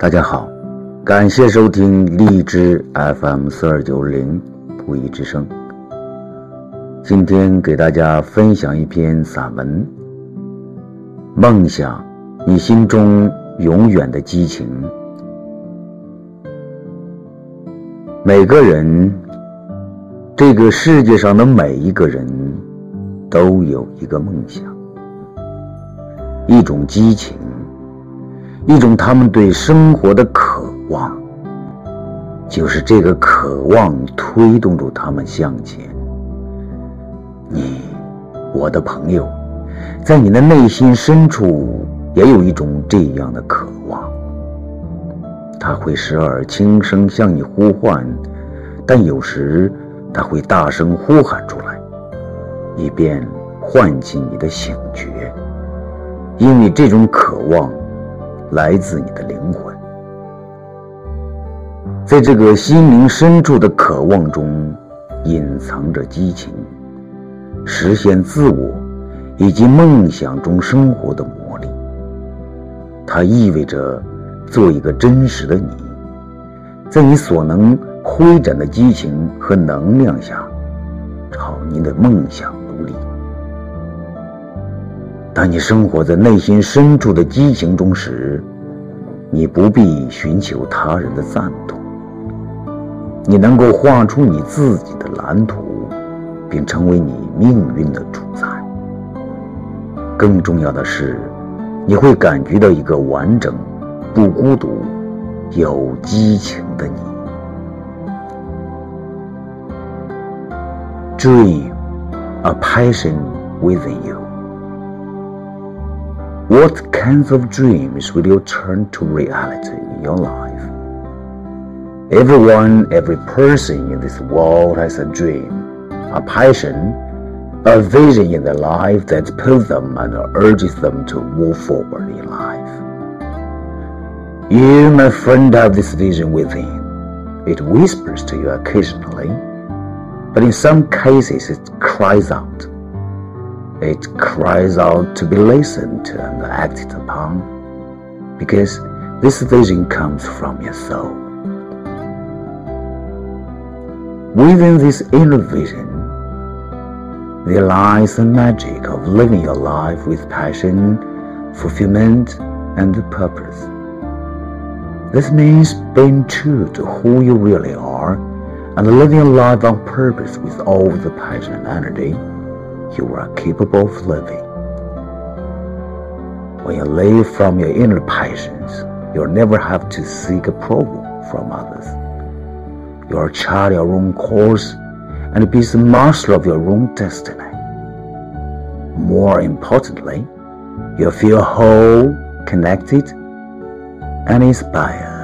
大家好，感谢收听荔枝 FM 四二九零不一之声。今天给大家分享一篇散文，《梦想，你心中永远的激情》。每个人，这个世界上的每一个人，都有一个梦想，一种激情。一种他们对生活的渴望，就是这个渴望推动着他们向前。你，我的朋友，在你的内心深处也有一种这样的渴望。他会时而轻声向你呼唤，但有时他会大声呼喊出来，以便唤起你的醒觉。因为这种渴望。来自你的灵魂，在这个心灵深处的渴望中，隐藏着激情，实现自我以及梦想中生活的魔力。它意味着做一个真实的你，在你所能挥展的激情和能量下，朝你的梦想努力。当你生活在内心深处的激情中时，你不必寻求他人的赞同，你能够画出你自己的蓝图，并成为你命运的主宰。更重要的是，你会感觉到一个完整、不孤独、有激情的你。Dream, a passion within you. What kinds of dreams will you turn to reality in your life? Everyone, every person in this world has a dream, a passion, a vision in their life that pulls them and urges them to move forward in life. You, my friend, have this vision within. It whispers to you occasionally, but in some cases it cries out. It cries out to be listened to and acted upon because this vision comes from your soul. Within this inner vision, there lies the magic of living your life with passion, fulfillment, and purpose. This means being true to who you really are and living your life on purpose with all the passion and energy you are capable of living. When you live from your inner passions, you'll never have to seek approval from others. You'll chart your own course and be the master of your own destiny. More importantly, you'll feel whole, connected, and inspired.